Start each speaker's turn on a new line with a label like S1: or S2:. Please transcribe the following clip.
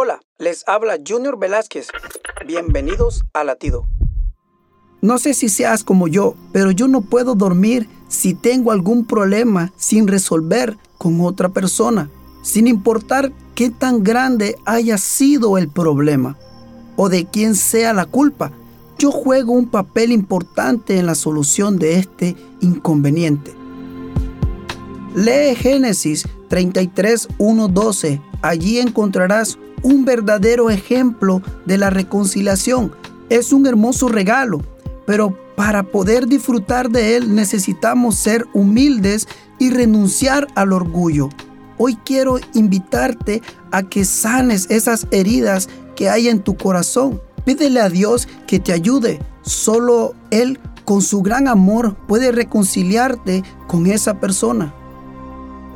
S1: Hola, les habla Junior Velázquez. Bienvenidos a Latido. No sé si seas como yo, pero yo no puedo dormir si tengo algún problema sin resolver con otra persona, sin importar qué tan grande haya sido el problema o de quién sea la culpa. Yo juego un papel importante en la solución de este inconveniente. Lee Génesis 33, 12. Allí encontrarás un verdadero ejemplo de la reconciliación. Es un hermoso regalo, pero para poder disfrutar de él necesitamos ser humildes y renunciar al orgullo. Hoy quiero invitarte a que sanes esas heridas que hay en tu corazón. Pídele a Dios que te ayude. Solo Él, con su gran amor, puede reconciliarte con esa persona.